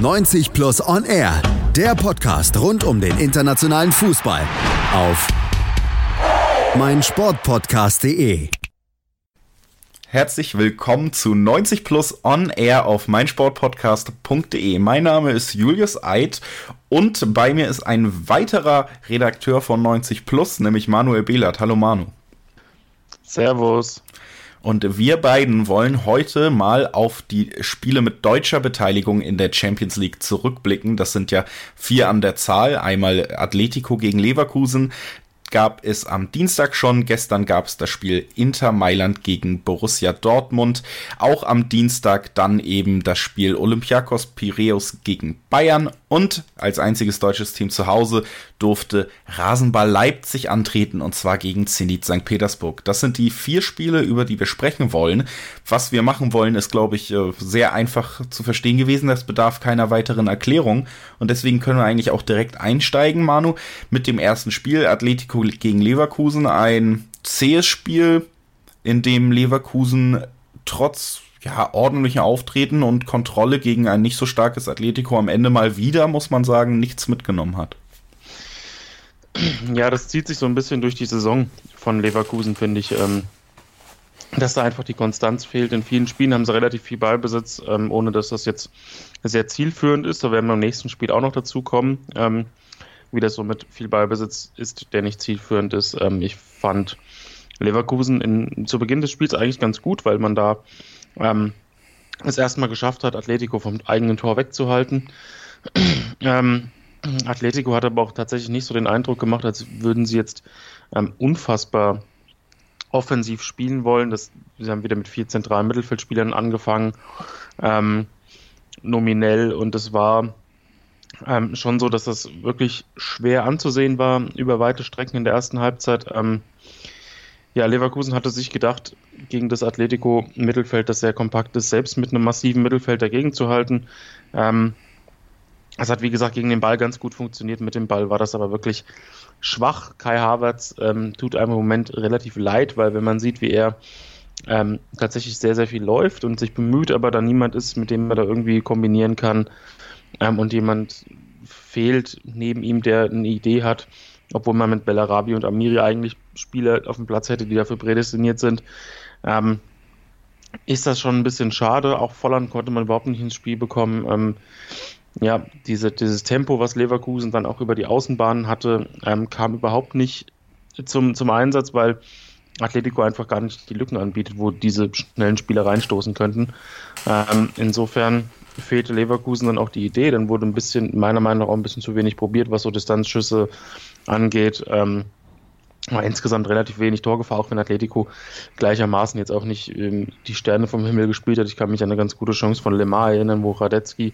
90 Plus On Air, der Podcast rund um den internationalen Fußball auf meinsportpodcast.de. Herzlich willkommen zu 90 Plus On Air auf meinsportpodcast.de. Mein Name ist Julius Eid und bei mir ist ein weiterer Redakteur von 90 Plus, nämlich Manuel Behlert. Hallo Manu. Servus. Und wir beiden wollen heute mal auf die Spiele mit deutscher Beteiligung in der Champions League zurückblicken. Das sind ja vier an der Zahl. Einmal Atletico gegen Leverkusen, gab es am Dienstag schon. Gestern gab es das Spiel Inter Mailand gegen Borussia Dortmund. Auch am Dienstag dann eben das Spiel Olympiakos Piraeus gegen Bayern. Und als einziges deutsches Team zu Hause durfte Rasenball Leipzig antreten und zwar gegen Zenit St. Petersburg. Das sind die vier Spiele, über die wir sprechen wollen. Was wir machen wollen, ist, glaube ich, äh, sehr einfach zu verstehen gewesen. Das bedarf keiner weiteren Erklärung. Und deswegen können wir eigentlich auch direkt einsteigen, Manu, mit dem ersten Spiel. Atletico gegen Leverkusen. Ein zähes Spiel, in dem Leverkusen trotz ja, ordentlichen Auftreten und Kontrolle gegen ein nicht so starkes Atletico am Ende mal wieder, muss man sagen, nichts mitgenommen hat. Ja, das zieht sich so ein bisschen durch die Saison von Leverkusen, finde ich. Ähm, dass da einfach die Konstanz fehlt. In vielen Spielen haben sie relativ viel Ballbesitz, ähm, ohne dass das jetzt sehr zielführend ist. Da werden wir im nächsten Spiel auch noch dazu kommen, ähm, wie das so mit viel Ballbesitz ist, der nicht zielführend ist. Ähm, ich fand Leverkusen in, zu Beginn des Spiels eigentlich ganz gut, weil man da ähm, es erstmal geschafft hat, Atletico vom eigenen Tor wegzuhalten. ähm, Atletico hat aber auch tatsächlich nicht so den Eindruck gemacht, als würden sie jetzt ähm, unfassbar offensiv spielen wollen. Das, sie haben wieder mit vier zentralen Mittelfeldspielern angefangen, ähm, nominell, und es war ähm, schon so, dass das wirklich schwer anzusehen war über weite Strecken in der ersten Halbzeit. Ähm, ja, Leverkusen hatte sich gedacht, gegen das Atletico-Mittelfeld, das sehr kompakt ist, selbst mit einem massiven Mittelfeld dagegen zu halten. Ähm, es hat, wie gesagt, gegen den Ball ganz gut funktioniert. Mit dem Ball war das aber wirklich schwach. Kai Havertz ähm, tut einem im Moment relativ leid, weil wenn man sieht, wie er ähm, tatsächlich sehr, sehr viel läuft und sich bemüht, aber da niemand ist, mit dem man da irgendwie kombinieren kann ähm, und jemand fehlt neben ihm, der eine Idee hat, obwohl man mit Bellarabi und Amiri eigentlich Spieler auf dem Platz hätte, die dafür prädestiniert sind. Ähm, ist das schon ein bisschen schade. Auch Volland konnte man überhaupt nicht ins Spiel bekommen. Ähm, ja, diese, dieses Tempo, was Leverkusen dann auch über die Außenbahnen hatte, ähm, kam überhaupt nicht zum, zum Einsatz, weil Atletico einfach gar nicht die Lücken anbietet, wo diese schnellen Spieler reinstoßen könnten. Ähm, insofern fehlte Leverkusen dann auch die Idee. Dann wurde ein bisschen, meiner Meinung nach, auch ein bisschen zu wenig probiert, was so Distanzschüsse angeht. Ähm, war insgesamt relativ wenig Torgefahr, auch wenn Atletico gleichermaßen jetzt auch nicht ähm, die Sterne vom Himmel gespielt hat. Ich kann mich an eine ganz gute Chance von Lemar erinnern, wo Radetzky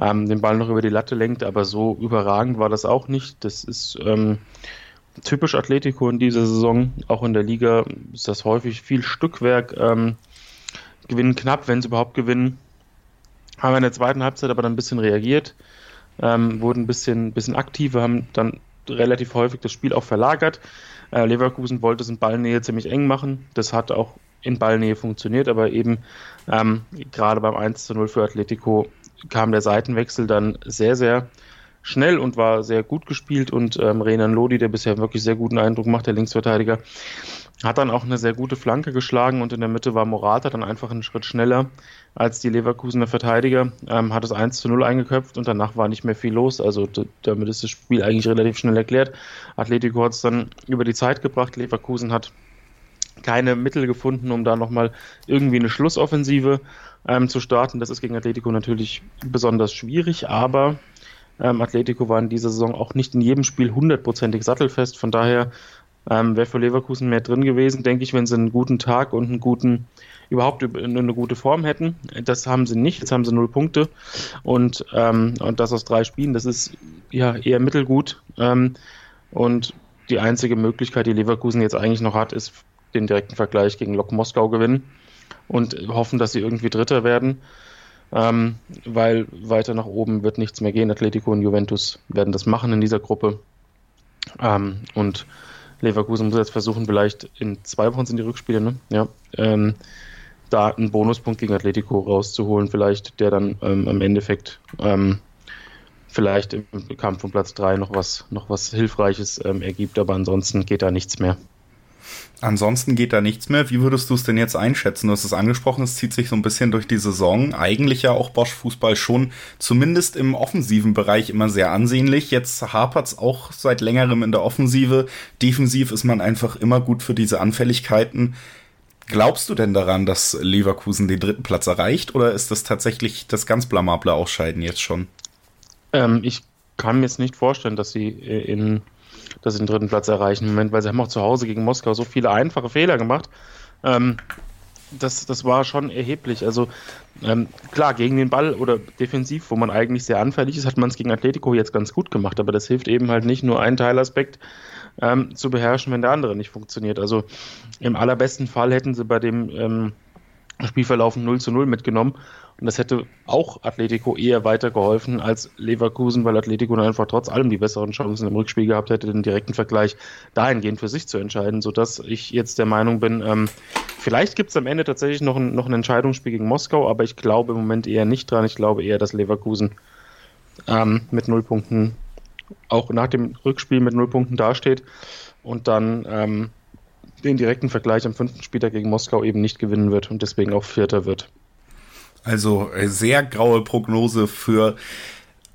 ähm, den Ball noch über die Latte lenkt, aber so überragend war das auch nicht. Das ist ähm, typisch Atletico in dieser Saison. Auch in der Liga ist das häufig viel Stückwerk. Ähm, gewinnen knapp, wenn sie überhaupt gewinnen. Haben in der zweiten Halbzeit aber dann ein bisschen reagiert, ähm, wurden ein bisschen, bisschen aktiver, haben dann relativ häufig das Spiel auch verlagert. Äh, Leverkusen wollte es in Ballnähe ziemlich eng machen. Das hat auch in Ballnähe funktioniert, aber eben ähm, gerade beim 1 zu 0 für Atletico kam der Seitenwechsel dann sehr, sehr schnell und war sehr gut gespielt und ähm, Renan Lodi, der bisher wirklich sehr guten Eindruck macht, der Linksverteidiger, hat dann auch eine sehr gute Flanke geschlagen und in der Mitte war Morata dann einfach einen Schritt schneller als die Leverkusener Verteidiger, ähm, hat es 1 zu 0 eingeköpft und danach war nicht mehr viel los. Also damit ist das Spiel eigentlich relativ schnell erklärt. Atletico hat es dann über die Zeit gebracht. Leverkusen hat keine Mittel gefunden, um da nochmal irgendwie eine Schlussoffensive ähm, zu starten. Das ist gegen Atletico natürlich besonders schwierig, aber ähm, Atletico war in dieser Saison auch nicht in jedem Spiel hundertprozentig sattelfest. Von daher ähm, wäre für Leverkusen mehr drin gewesen, denke ich, wenn sie einen guten Tag und einen guten, überhaupt eine gute Form hätten. Das haben sie nicht. Jetzt haben sie null Punkte und, ähm, und das aus drei Spielen. Das ist ja eher mittelgut. Ähm, und die einzige Möglichkeit, die Leverkusen jetzt eigentlich noch hat, ist den direkten Vergleich gegen Lok Moskau gewinnen und hoffen, dass sie irgendwie Dritter werden. Ähm, weil weiter nach oben wird nichts mehr gehen. Atletico und Juventus werden das machen in dieser Gruppe. Ähm, und Leverkusen muss jetzt versuchen, vielleicht in zwei Wochen sind die Rückspiele, ne? Ja. Ähm, da einen Bonuspunkt gegen Atletico rauszuholen, vielleicht, der dann ähm, im Endeffekt ähm, vielleicht im Kampf um Platz 3 noch was, noch was Hilfreiches ähm, ergibt, aber ansonsten geht da nichts mehr. Ansonsten geht da nichts mehr. Wie würdest du es denn jetzt einschätzen? Du hast es angesprochen, es zieht sich so ein bisschen durch die Saison. Eigentlich ja auch Bosch Fußball schon zumindest im offensiven Bereich immer sehr ansehnlich. Jetzt hapert es auch seit längerem in der Offensive. Defensiv ist man einfach immer gut für diese Anfälligkeiten. Glaubst du denn daran, dass Leverkusen den dritten Platz erreicht oder ist das tatsächlich das ganz blamable Ausscheiden jetzt schon? Ähm, ich kann mir jetzt nicht vorstellen, dass sie äh, in dass sie den dritten Platz erreichen im Moment, weil sie haben auch zu Hause gegen Moskau so viele einfache Fehler gemacht. Ähm, das, das war schon erheblich. Also ähm, klar, gegen den Ball oder defensiv, wo man eigentlich sehr anfällig ist, hat man es gegen Atletico jetzt ganz gut gemacht, aber das hilft eben halt nicht nur einen Teilaspekt ähm, zu beherrschen, wenn der andere nicht funktioniert. Also im allerbesten Fall hätten sie bei dem ähm, Spielverlauf 0 zu 0 mitgenommen. Und das hätte auch Atletico eher weitergeholfen als Leverkusen, weil Atletico dann einfach trotz allem die besseren Chancen im Rückspiel gehabt hätte, den direkten Vergleich dahingehend für sich zu entscheiden, sodass ich jetzt der Meinung bin, ähm, vielleicht gibt es am Ende tatsächlich noch ein, noch ein Entscheidungsspiel gegen Moskau, aber ich glaube im Moment eher nicht dran. Ich glaube eher, dass Leverkusen ähm, mit null Punkten auch nach dem Rückspiel mit null Punkten dasteht und dann ähm, den direkten Vergleich am fünften Spieltag gegen Moskau eben nicht gewinnen wird und deswegen auch Vierter wird. Also äh, sehr graue Prognose für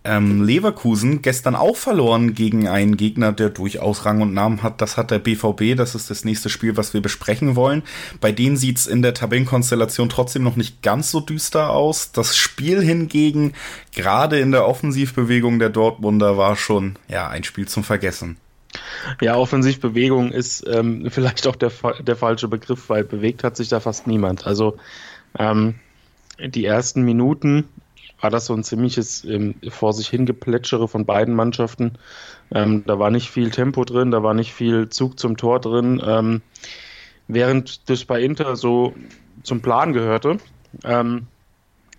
ähm, Leverkusen. Gestern auch verloren gegen einen Gegner, der durchaus Rang und Namen hat. Das hat der BVB. Das ist das nächste Spiel, was wir besprechen wollen. Bei denen sieht's in der Tabellenkonstellation trotzdem noch nicht ganz so düster aus. Das Spiel hingegen, gerade in der Offensivbewegung der Dortmunder, war schon ja ein Spiel zum Vergessen. Ja, Offensivbewegung ist ähm, vielleicht auch der, der falsche Begriff, weil bewegt hat sich da fast niemand. Also ähm, die ersten Minuten war das so ein ziemliches ähm, vor sich hingeplätschere von beiden Mannschaften. Ähm, da war nicht viel Tempo drin, da war nicht viel Zug zum Tor drin. Ähm, während das bei Inter so zum Plan gehörte, ähm,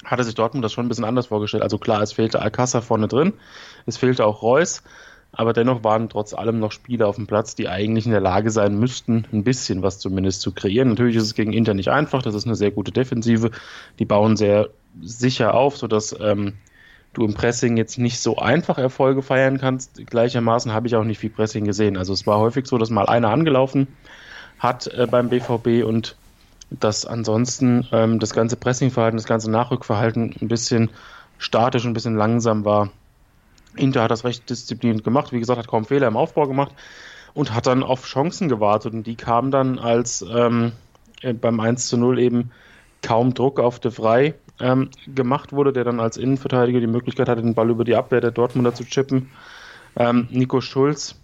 hatte sich Dortmund das schon ein bisschen anders vorgestellt. Also klar, es fehlte Alcázar vorne drin, es fehlte auch Reus, aber dennoch waren trotz allem noch Spieler auf dem Platz, die eigentlich in der Lage sein müssten, ein bisschen was zumindest zu kreieren. Natürlich ist es gegen Inter nicht einfach, das ist eine sehr gute Defensive. Die bauen sehr sicher auf, sodass ähm, du im Pressing jetzt nicht so einfach Erfolge feiern kannst. Gleichermaßen habe ich auch nicht viel Pressing gesehen. Also es war häufig so, dass mal einer angelaufen hat äh, beim BVB und dass ansonsten ähm, das ganze Pressingverhalten, das ganze Nachrückverhalten ein bisschen statisch, ein bisschen langsam war. Inter hat das recht diszipliniert gemacht, wie gesagt, hat kaum Fehler im Aufbau gemacht und hat dann auf Chancen gewartet. Und die kamen dann, als ähm, äh, beim 1 zu 0 eben kaum Druck auf De Vrij ähm, gemacht wurde, der dann als Innenverteidiger die Möglichkeit hatte, den Ball über die Abwehr der Dortmunder zu chippen. Ähm, Nico Schulz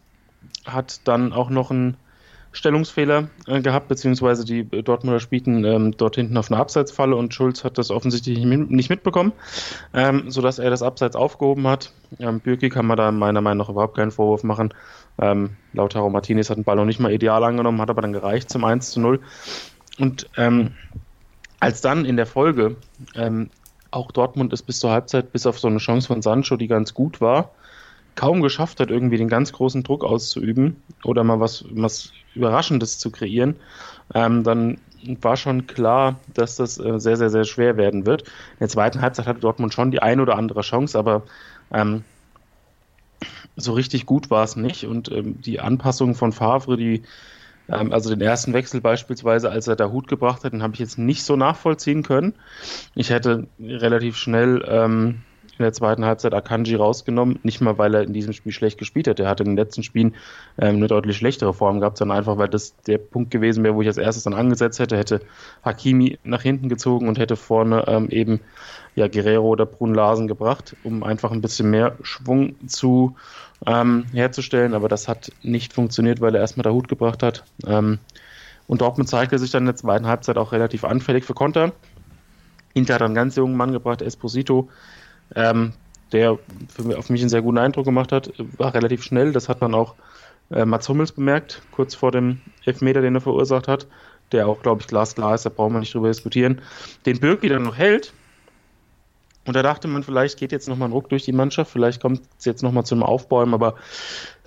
hat dann auch noch einen Stellungsfehler äh, gehabt, beziehungsweise die Dortmunder spielten ähm, dort hinten auf einer Abseitsfalle und Schulz hat das offensichtlich nicht mitbekommen, ähm, sodass er das Abseits aufgehoben hat. Ähm, Bürki kann man da meiner Meinung nach überhaupt keinen Vorwurf machen. Ähm, Lautaro Martinez hat den Ball noch nicht mal ideal angenommen, hat aber dann gereicht zum 1 zu 0. Und ähm, als dann in der Folge ähm, auch Dortmund ist bis zur Halbzeit, bis auf so eine Chance von Sancho, die ganz gut war, kaum geschafft hat, irgendwie den ganz großen Druck auszuüben oder mal was, was Überraschendes zu kreieren, ähm, dann war schon klar, dass das äh, sehr, sehr, sehr schwer werden wird. In der zweiten Halbzeit hatte Dortmund schon die ein oder andere Chance, aber ähm, so richtig gut war es nicht. Und ähm, die Anpassung von Favre, die, ähm, also den ersten Wechsel beispielsweise, als er da Hut gebracht hat, den habe ich jetzt nicht so nachvollziehen können. Ich hätte relativ schnell ähm, in der zweiten Halbzeit Akanji rausgenommen. Nicht mal, weil er in diesem Spiel schlecht gespielt hat. Er hatte in den letzten Spielen ähm, eine deutlich schlechtere Form gehabt, sondern einfach, weil das der Punkt gewesen wäre, wo ich als erstes dann angesetzt hätte, hätte Hakimi nach hinten gezogen und hätte vorne ähm, eben ja, Guerrero oder Brun Larsen gebracht, um einfach ein bisschen mehr Schwung zu ähm, herzustellen. Aber das hat nicht funktioniert, weil er erstmal der Hut gebracht hat. Ähm, und Dortmund zeigte sich dann in der zweiten Halbzeit auch relativ anfällig für Konter. Inter hat einen ganz jungen Mann gebracht, Esposito, ähm, der für, auf mich einen sehr guten Eindruck gemacht hat, war relativ schnell. Das hat man auch äh, Mats Hummels bemerkt, kurz vor dem Elfmeter, den er verursacht hat, der auch, glaube ich, glasklar ist, da brauchen wir nicht drüber diskutieren. Den Birki dann noch hält. Und da dachte man, vielleicht geht jetzt nochmal ein Ruck durch die Mannschaft, vielleicht kommt es jetzt nochmal zum Aufbäumen, aber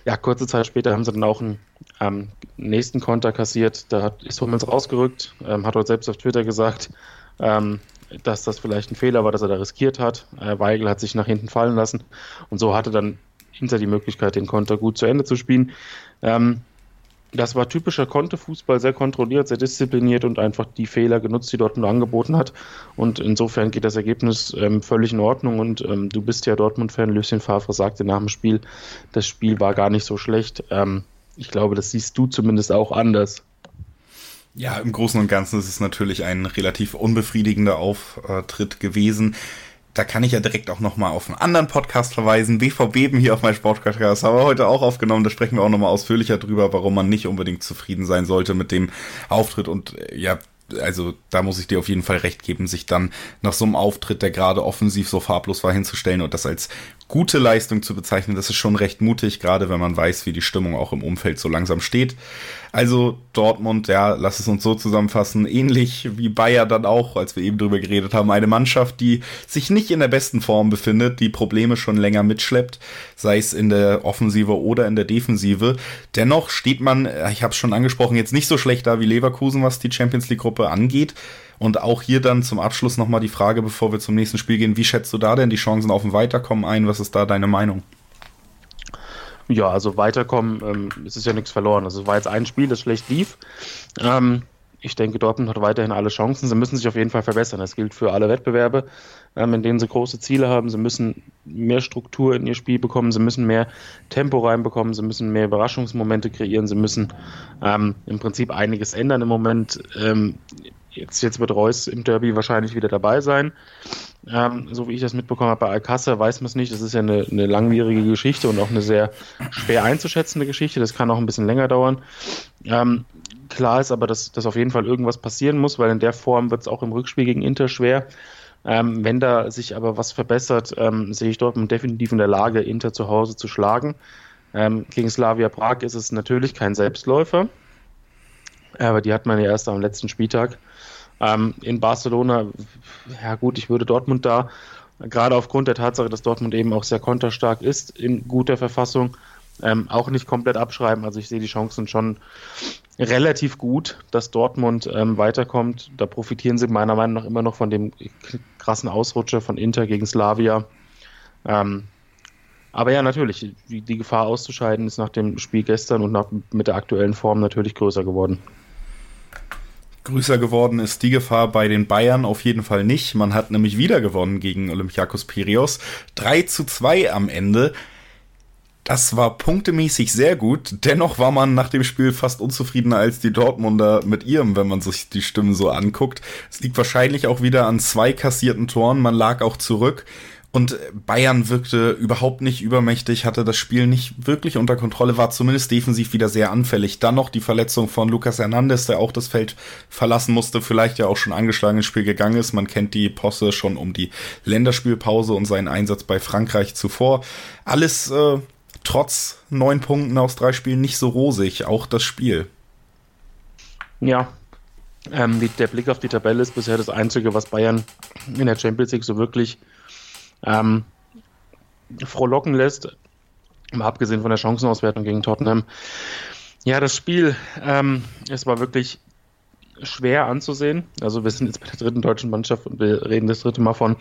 ja, kurze Zeit später haben sie dann auch einen ähm, nächsten Konter kassiert, da hat, ist Hummels rausgerückt, ähm, hat heute selbst auf Twitter gesagt, ähm, dass das vielleicht ein Fehler war, dass er da riskiert hat. Äh, Weigel hat sich nach hinten fallen lassen und so hatte dann hinter die Möglichkeit, den Konter gut zu Ende zu spielen. Ähm, das war typischer Konterfußball, sehr kontrolliert, sehr diszipliniert und einfach die Fehler genutzt, die Dortmund angeboten hat. Und insofern geht das Ergebnis ähm, völlig in Ordnung. Und ähm, du bist ja Dortmund-Fan, Lucien Favre sagte nach dem Spiel, das Spiel war gar nicht so schlecht. Ähm, ich glaube, das siehst du zumindest auch anders. Ja, im Großen und Ganzen ist es natürlich ein relativ unbefriedigender Auftritt gewesen. Da kann ich ja direkt auch nochmal auf einen anderen Podcast verweisen. BVB hier auf meinem Sportpodcast haben wir heute auch aufgenommen. Da sprechen wir auch nochmal ausführlicher drüber, warum man nicht unbedingt zufrieden sein sollte mit dem Auftritt. Und äh, ja, also da muss ich dir auf jeden Fall recht geben, sich dann nach so einem Auftritt, der gerade offensiv so farblos war, hinzustellen und das als gute Leistung zu bezeichnen, das ist schon recht mutig, gerade wenn man weiß, wie die Stimmung auch im Umfeld so langsam steht. Also Dortmund, ja, lass es uns so zusammenfassen, ähnlich wie Bayer dann auch, als wir eben drüber geredet haben, eine Mannschaft, die sich nicht in der besten Form befindet, die Probleme schon länger mitschleppt, sei es in der Offensive oder in der Defensive. Dennoch steht man, ich habe es schon angesprochen, jetzt nicht so schlecht da wie Leverkusen, was die Champions League Gruppe angeht. Und auch hier dann zum Abschluss nochmal die Frage, bevor wir zum nächsten Spiel gehen, wie schätzt du da denn die Chancen auf ein Weiterkommen ein? Was ist da deine Meinung? Ja, also weiterkommen, ähm, es ist ja nichts verloren. Also es war jetzt ein Spiel, das schlecht lief. Ähm, ich denke, Dortmund hat weiterhin alle Chancen. Sie müssen sich auf jeden Fall verbessern. Das gilt für alle Wettbewerbe, ähm, in denen sie große Ziele haben. Sie müssen mehr Struktur in ihr Spiel bekommen. Sie müssen mehr Tempo reinbekommen. Sie müssen mehr Überraschungsmomente kreieren. Sie müssen ähm, im Prinzip einiges ändern im Moment. Jetzt, jetzt wird Reus im Derby wahrscheinlich wieder dabei sein. Ähm, so wie ich das mitbekommen habe bei Alcázar, weiß man es nicht. Das ist ja eine, eine, langwierige Geschichte und auch eine sehr schwer einzuschätzende Geschichte. Das kann auch ein bisschen länger dauern. Ähm, klar ist aber, dass, dass auf jeden Fall irgendwas passieren muss, weil in der Form wird es auch im Rückspiel gegen Inter schwer. Ähm, wenn da sich aber was verbessert, ähm, sehe ich Dortmund definitiv in der Lage, Inter zu Hause zu schlagen. Ähm, gegen Slavia Prag ist es natürlich kein Selbstläufer, aber die hat man ja erst am letzten Spieltag. Ähm, in Barcelona, ja gut, ich würde Dortmund da, gerade aufgrund der Tatsache, dass Dortmund eben auch sehr konterstark ist, in guter Verfassung, ähm, auch nicht komplett abschreiben. Also ich sehe die Chancen schon relativ gut, dass Dortmund ähm, weiterkommt. Da profitieren sie meiner Meinung nach immer noch von dem krassen Ausrutscher von Inter gegen Slavia. Ähm, aber ja, natürlich, die, Gefahr auszuscheiden ist nach dem Spiel gestern und nach, mit der aktuellen Form natürlich größer geworden größer geworden ist die Gefahr bei den Bayern auf jeden Fall nicht. Man hat nämlich wieder gewonnen gegen Olympiakos Pirios. 3 zu 2 am Ende. Das war punktemäßig sehr gut. Dennoch war man nach dem Spiel fast unzufriedener als die Dortmunder mit ihrem, wenn man sich die Stimmen so anguckt. Es liegt wahrscheinlich auch wieder an zwei kassierten Toren. Man lag auch zurück. Und Bayern wirkte überhaupt nicht übermächtig, hatte das Spiel nicht wirklich unter Kontrolle, war zumindest defensiv wieder sehr anfällig. Dann noch die Verletzung von Lucas Hernandez, der auch das Feld verlassen musste, vielleicht ja auch schon angeschlagen ins Spiel gegangen ist. Man kennt die Posse schon um die Länderspielpause und seinen Einsatz bei Frankreich zuvor. Alles äh, trotz neun Punkten aus drei Spielen nicht so rosig, auch das Spiel. Ja, ähm, der Blick auf die Tabelle ist bisher das Einzige, was Bayern in der Champions League so wirklich ähm, frohlocken lässt, mal abgesehen von der Chancenauswertung gegen Tottenham. Ja, das Spiel, ähm, es war wirklich schwer anzusehen. Also wir sind jetzt bei der dritten deutschen Mannschaft und wir reden das dritte Mal von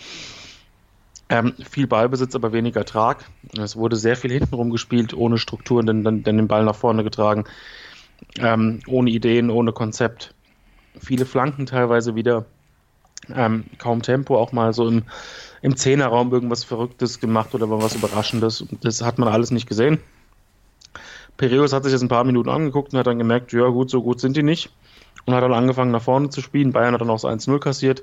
ähm, viel Ballbesitz, aber weniger Trag. Es wurde sehr viel hintenrum gespielt, ohne Strukturen, dann, dann den Ball nach vorne getragen, ähm, ohne Ideen, ohne Konzept. Viele Flanken teilweise wieder, ähm, kaum Tempo, auch mal so im im Zehnerraum irgendwas Verrücktes gemacht oder was Überraschendes. Das hat man alles nicht gesehen. Pereus hat sich das ein paar Minuten angeguckt und hat dann gemerkt, ja gut, so gut sind die nicht. Und hat dann angefangen nach vorne zu spielen. Bayern hat dann auch das 1-0 kassiert.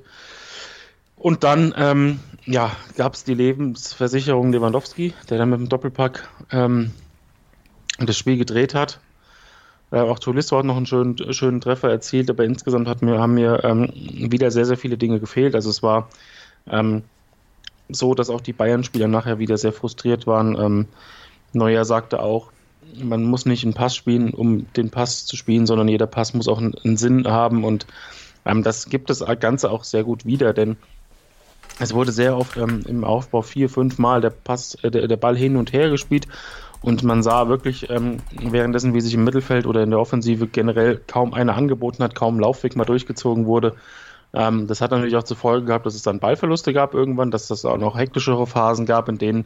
Und dann ähm, ja, gab es die Lebensversicherung Lewandowski, der dann mit dem Doppelpack ähm, das Spiel gedreht hat. Äh, auch Tolisso hat noch einen schönen, schönen Treffer erzielt, aber insgesamt hat mir, haben mir ähm, wieder sehr, sehr viele Dinge gefehlt. Also es war ähm, so, dass auch die Bayern-Spieler nachher wieder sehr frustriert waren. Ähm, Neuer sagte auch, man muss nicht einen Pass spielen, um den Pass zu spielen, sondern jeder Pass muss auch einen, Sinn haben und ähm, das gibt das Ganze auch sehr gut wieder, denn es wurde sehr oft ähm, im Aufbau vier, fünf Mal der Pass, äh, der, der, Ball hin und her gespielt Und man sah wirklich ähm, währenddessen, wie sich im Mittelfeld oder in der Offensive generell kaum einer angeboten hat, kaum Laufweg mal durchgezogen wurde. Ähm, das hat natürlich auch zur Folge gehabt, dass es dann Ballverluste gab irgendwann, dass es auch noch hektischere Phasen gab, in denen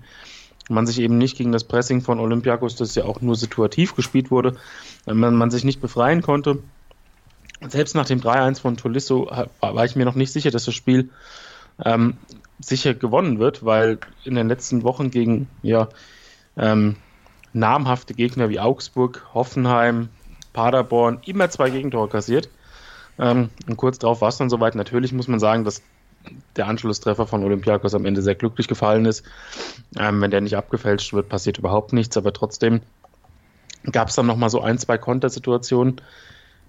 man sich eben nicht gegen das Pressing von Olympiakos, das ja auch nur situativ gespielt wurde, man, man sich nicht befreien konnte. Selbst nach dem 3-1 von Tolisso war ich mir noch nicht sicher, dass das Spiel ähm, sicher gewonnen wird, weil in den letzten Wochen gegen ja, ähm, namhafte Gegner wie Augsburg, Hoffenheim, Paderborn immer zwei Gegentore kassiert. Ähm, und kurz darauf war es dann soweit. Natürlich muss man sagen, dass der Anschlusstreffer von Olympiakos am Ende sehr glücklich gefallen ist. Ähm, wenn der nicht abgefälscht wird, passiert überhaupt nichts, aber trotzdem gab es dann nochmal so ein, zwei Kontersituationen,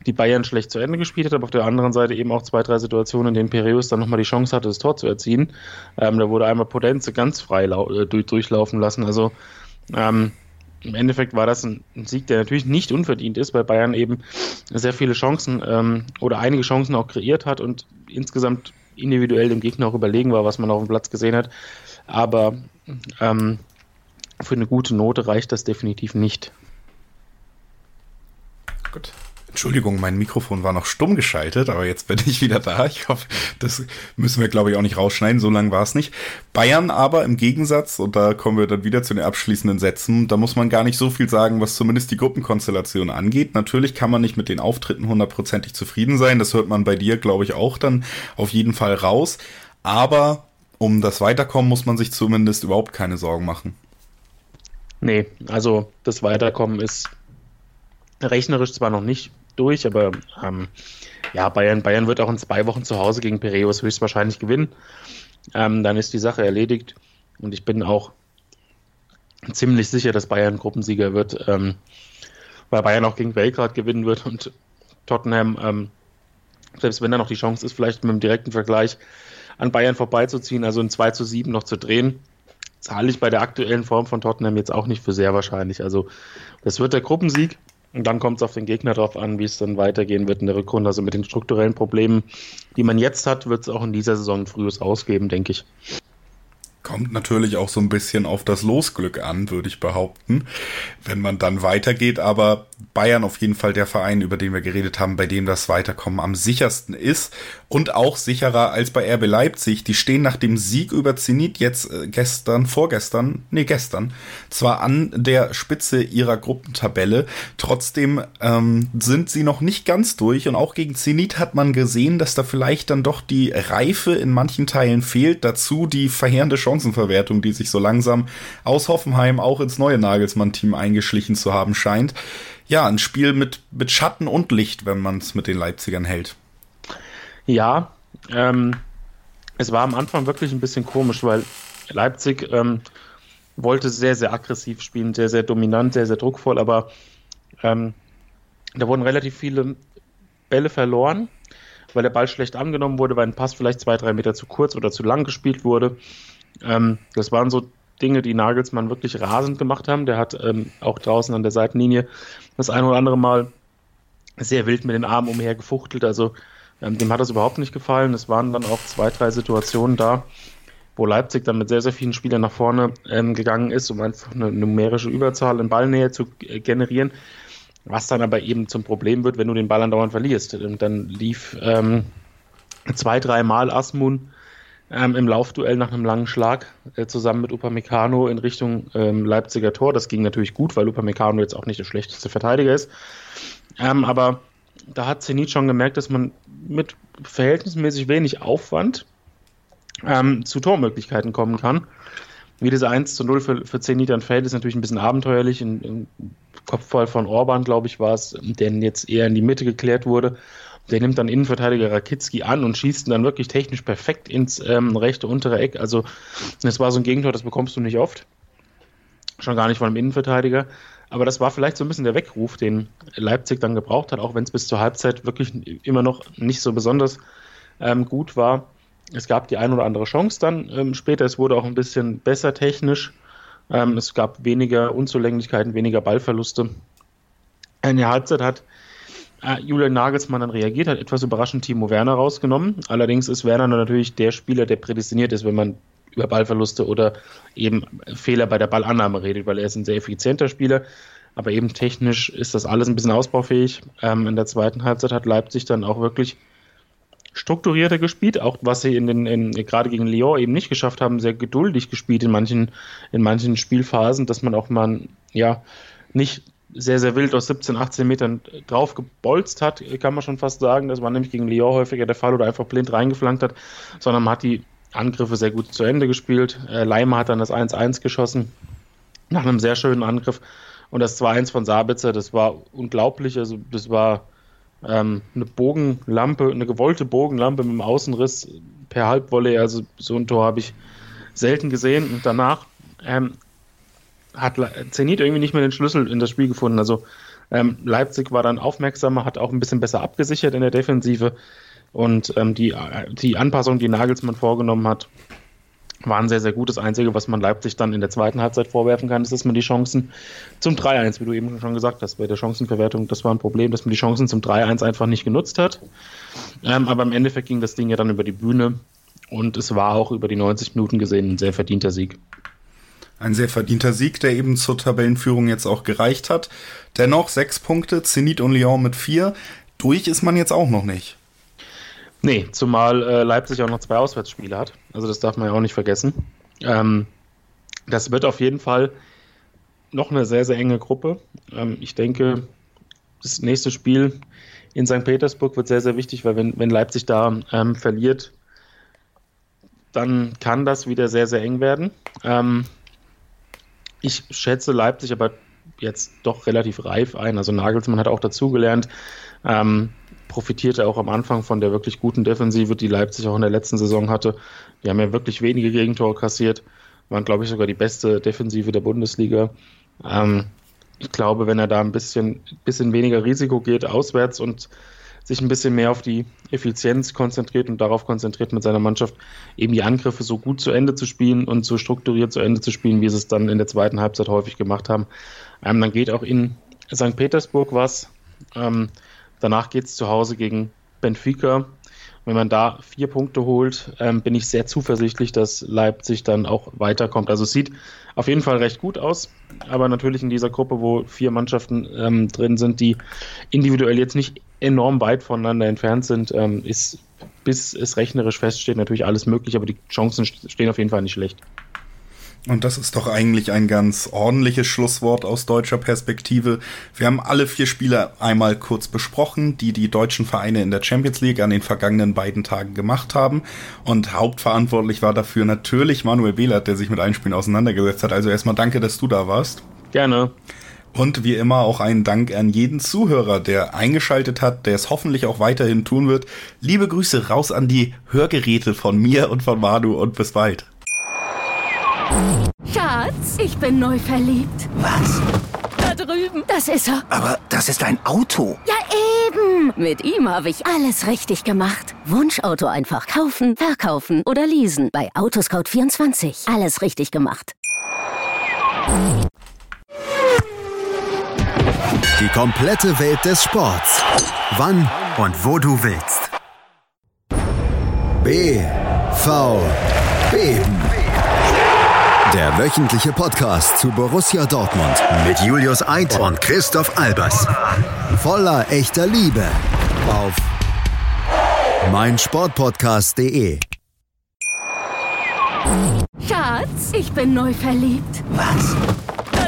die Bayern schlecht zu Ende gespielt hat, aber auf der anderen Seite eben auch zwei, drei Situationen, in denen Piraeus dann nochmal die Chance hatte, das Tor zu erzielen. Ähm, da wurde einmal Potenze ganz frei äh, durch, durchlaufen lassen. Also ähm, im Endeffekt war das ein, Sieg, der natürlich nicht unverdient ist, weil Bayern eben sehr viele Chancen ähm, oder einige Chancen auch kreiert hat und insgesamt individuell dem Gegner auch überlegen war, was man auf dem Platz gesehen hat. Aber ähm, für eine gute Note reicht das definitiv nicht. Gut. Entschuldigung, mein Mikrofon war noch stumm geschaltet, aber jetzt bin ich wieder da. Ich hoffe, das müssen wir, glaube ich, auch nicht rausschneiden. So lange war es nicht. Bayern aber im Gegensatz, und da kommen wir dann wieder zu den abschließenden Sätzen, da muss man gar nicht so viel sagen, was zumindest die Gruppenkonstellation angeht. Natürlich kann man nicht mit den Auftritten hundertprozentig zufrieden sein. Das hört man bei dir, glaube ich, auch dann auf jeden Fall raus. Aber um das Weiterkommen muss man sich zumindest überhaupt keine Sorgen machen. Nee, also das Weiterkommen ist rechnerisch zwar noch nicht durch, aber ähm, ja, Bayern, Bayern wird auch in zwei Wochen zu Hause gegen Piraeus höchstwahrscheinlich gewinnen. Ähm, dann ist die Sache erledigt und ich bin auch ziemlich sicher, dass Bayern Gruppensieger wird, ähm, weil Bayern auch gegen Belgrad gewinnen wird und Tottenham, ähm, selbst wenn da noch die Chance ist, vielleicht mit einem direkten Vergleich an Bayern vorbeizuziehen, also ein 2 zu 7 noch zu drehen, zahle ich bei der aktuellen Form von Tottenham jetzt auch nicht für sehr wahrscheinlich. Also das wird der Gruppensieg und dann kommt es auf den Gegner drauf an, wie es dann weitergehen wird in der Rückrunde. Also mit den strukturellen Problemen, die man jetzt hat, wird es auch in dieser Saison frühes Ausgeben, denke ich. Kommt natürlich auch so ein bisschen auf das Losglück an, würde ich behaupten, wenn man dann weitergeht. Aber Bayern auf jeden Fall der Verein, über den wir geredet haben, bei dem das Weiterkommen am sichersten ist und auch sicherer als bei RB Leipzig. Die stehen nach dem Sieg über Zenit jetzt äh, gestern, vorgestern, nee, gestern, zwar an der Spitze ihrer Gruppentabelle, trotzdem ähm, sind sie noch nicht ganz durch und auch gegen Zenit hat man gesehen, dass da vielleicht dann doch die Reife in manchen Teilen fehlt. Dazu die verheerende Chancenverwertung, die sich so langsam aus Hoffenheim auch ins neue Nagelsmann-Team eingeschlichen zu haben scheint. Ja, ein Spiel mit, mit Schatten und Licht, wenn man es mit den Leipzigern hält. Ja, ähm, es war am Anfang wirklich ein bisschen komisch, weil Leipzig ähm, wollte sehr, sehr aggressiv spielen, sehr, sehr dominant, sehr, sehr druckvoll, aber ähm, da wurden relativ viele Bälle verloren, weil der Ball schlecht angenommen wurde, weil ein Pass vielleicht zwei, drei Meter zu kurz oder zu lang gespielt wurde. Ähm, das waren so Dinge, die Nagelsmann wirklich rasend gemacht haben. Der hat ähm, auch draußen an der Seitenlinie das ein oder andere Mal sehr wild mit den Armen umher gefuchtelt. Also ähm, dem hat das überhaupt nicht gefallen. Es waren dann auch zwei, drei Situationen da, wo Leipzig dann mit sehr, sehr vielen Spielern nach vorne ähm, gegangen ist, um einfach eine numerische Überzahl in Ballnähe zu äh, generieren. Was dann aber eben zum Problem wird, wenn du den Ball andauernd verlierst. Und dann lief ähm, zwei, dreimal Asmun ähm, im Laufduell nach einem langen Schlag äh, zusammen mit Upamecano in Richtung ähm, Leipziger Tor. Das ging natürlich gut, weil Upamecano jetzt auch nicht der schlechteste Verteidiger ist. Ähm, aber da hat Zenit schon gemerkt, dass man mit verhältnismäßig wenig Aufwand ähm, zu Tormöglichkeiten kommen kann. Wie das 1 zu 0 für, für Zenit dann fällt, ist natürlich ein bisschen abenteuerlich. Ein Kopfball von Orban, glaube ich, war es, der jetzt eher in die Mitte geklärt wurde. Der nimmt dann Innenverteidiger Rakitski an und schießt ihn dann wirklich technisch perfekt ins ähm, rechte untere Eck. Also das war so ein Gegentor, das bekommst du nicht oft. Schon gar nicht von einem Innenverteidiger. Aber das war vielleicht so ein bisschen der Weckruf, den Leipzig dann gebraucht hat, auch wenn es bis zur Halbzeit wirklich immer noch nicht so besonders ähm, gut war. Es gab die ein oder andere Chance dann ähm, später. Es wurde auch ein bisschen besser technisch. Ähm, es gab weniger Unzulänglichkeiten, weniger Ballverluste. In der Halbzeit hat Julian Nagelsmann dann reagiert, hat etwas überraschend Timo Werner rausgenommen. Allerdings ist Werner natürlich der Spieler, der prädestiniert ist, wenn man über Ballverluste oder eben Fehler bei der Ballannahme redet, weil er ist ein sehr effizienter Spieler. Aber eben technisch ist das alles ein bisschen ausbaufähig. Ähm, in der zweiten Halbzeit hat Leipzig dann auch wirklich strukturierter gespielt, auch was sie in den, in, gerade gegen Lyon eben nicht geschafft haben, sehr geduldig gespielt in manchen, in manchen Spielphasen, dass man auch mal, ja, nicht sehr, sehr wild aus 17, 18 Metern drauf gebolzt hat, kann man schon fast sagen. Das war nämlich gegen Lyon häufiger der Fall oder einfach blind reingeflankt hat, sondern man hat die Angriffe sehr gut zu Ende gespielt. Äh, Leimer hat dann das 1-1 geschossen nach einem sehr schönen Angriff. Und das 2-1 von Sabitzer, das war unglaublich. Also, das war ähm, eine Bogenlampe, eine gewollte Bogenlampe mit dem Außenriss per Halbvolley. Also, so ein Tor habe ich selten gesehen. Und danach ähm, hat Zenit irgendwie nicht mehr den Schlüssel in das Spiel gefunden. Also, ähm, Leipzig war dann aufmerksamer, hat auch ein bisschen besser abgesichert in der Defensive. Und ähm, die, die Anpassung, die Nagelsmann vorgenommen hat, waren sehr, sehr gut. Das Einzige, was man Leipzig dann in der zweiten Halbzeit vorwerfen kann, ist, dass man die Chancen zum 3-1, wie du eben schon gesagt hast, bei der Chancenverwertung, das war ein Problem, dass man die Chancen zum 3-1 einfach nicht genutzt hat. Ähm, aber im Endeffekt ging das Ding ja dann über die Bühne und es war auch über die 90 Minuten gesehen ein sehr verdienter Sieg. Ein sehr verdienter Sieg, der eben zur Tabellenführung jetzt auch gereicht hat. Dennoch sechs Punkte, Zenit und Lyon mit vier. Durch ist man jetzt auch noch nicht. Nee, zumal äh, Leipzig auch noch zwei Auswärtsspiele hat. Also das darf man ja auch nicht vergessen. Ähm, das wird auf jeden Fall noch eine sehr, sehr enge Gruppe. Ähm, ich denke, das nächste Spiel in St. Petersburg wird sehr, sehr wichtig, weil wenn, wenn Leipzig da ähm, verliert, dann kann das wieder sehr, sehr eng werden. Ähm, ich schätze Leipzig aber jetzt doch relativ reif ein. Also Nagelsmann hat auch dazugelernt. Ähm, profitierte auch am Anfang von der wirklich guten Defensive, die Leipzig auch in der letzten Saison hatte. Die haben ja wirklich wenige Gegentore kassiert, waren, glaube ich, sogar die beste Defensive der Bundesliga. Ähm, ich glaube, wenn er da ein bisschen, bisschen weniger Risiko geht auswärts und sich ein bisschen mehr auf die Effizienz konzentriert und darauf konzentriert mit seiner Mannschaft, eben die Angriffe so gut zu Ende zu spielen und so strukturiert zu Ende zu spielen, wie sie es dann in der zweiten Halbzeit häufig gemacht haben. Ähm, dann geht auch in St. Petersburg was. Ähm, Danach geht es zu Hause gegen Benfica. Wenn man da vier Punkte holt, ähm, bin ich sehr zuversichtlich, dass Leipzig dann auch weiterkommt. Also es sieht auf jeden Fall recht gut aus, aber natürlich in dieser Gruppe, wo vier Mannschaften ähm, drin sind, die individuell jetzt nicht enorm weit voneinander entfernt sind, ähm, ist bis es rechnerisch feststeht natürlich alles möglich, aber die Chancen stehen auf jeden Fall nicht schlecht. Und das ist doch eigentlich ein ganz ordentliches Schlusswort aus deutscher Perspektive. Wir haben alle vier Spiele einmal kurz besprochen, die die deutschen Vereine in der Champions League an den vergangenen beiden Tagen gemacht haben. Und hauptverantwortlich war dafür natürlich Manuel Behlert, der sich mit allen Spielen auseinandergesetzt hat. Also erstmal danke, dass du da warst. Gerne. Und wie immer auch einen Dank an jeden Zuhörer, der eingeschaltet hat, der es hoffentlich auch weiterhin tun wird. Liebe Grüße raus an die Hörgeräte von mir und von Manu und bis bald. Schatz, ich bin neu verliebt. Was? Da drüben. Das ist er. Aber das ist ein Auto. Ja, eben. Mit ihm habe ich alles richtig gemacht. Wunschauto einfach kaufen, verkaufen oder leasen. Bei Autoscout24. Alles richtig gemacht. Die komplette Welt des Sports. Wann und wo du willst. BVB. Der wöchentliche Podcast zu Borussia Dortmund mit Julius Eid und Christoph Albers. Voller echter Liebe auf meinsportpodcast.de. Schatz, ich bin neu verliebt. Was?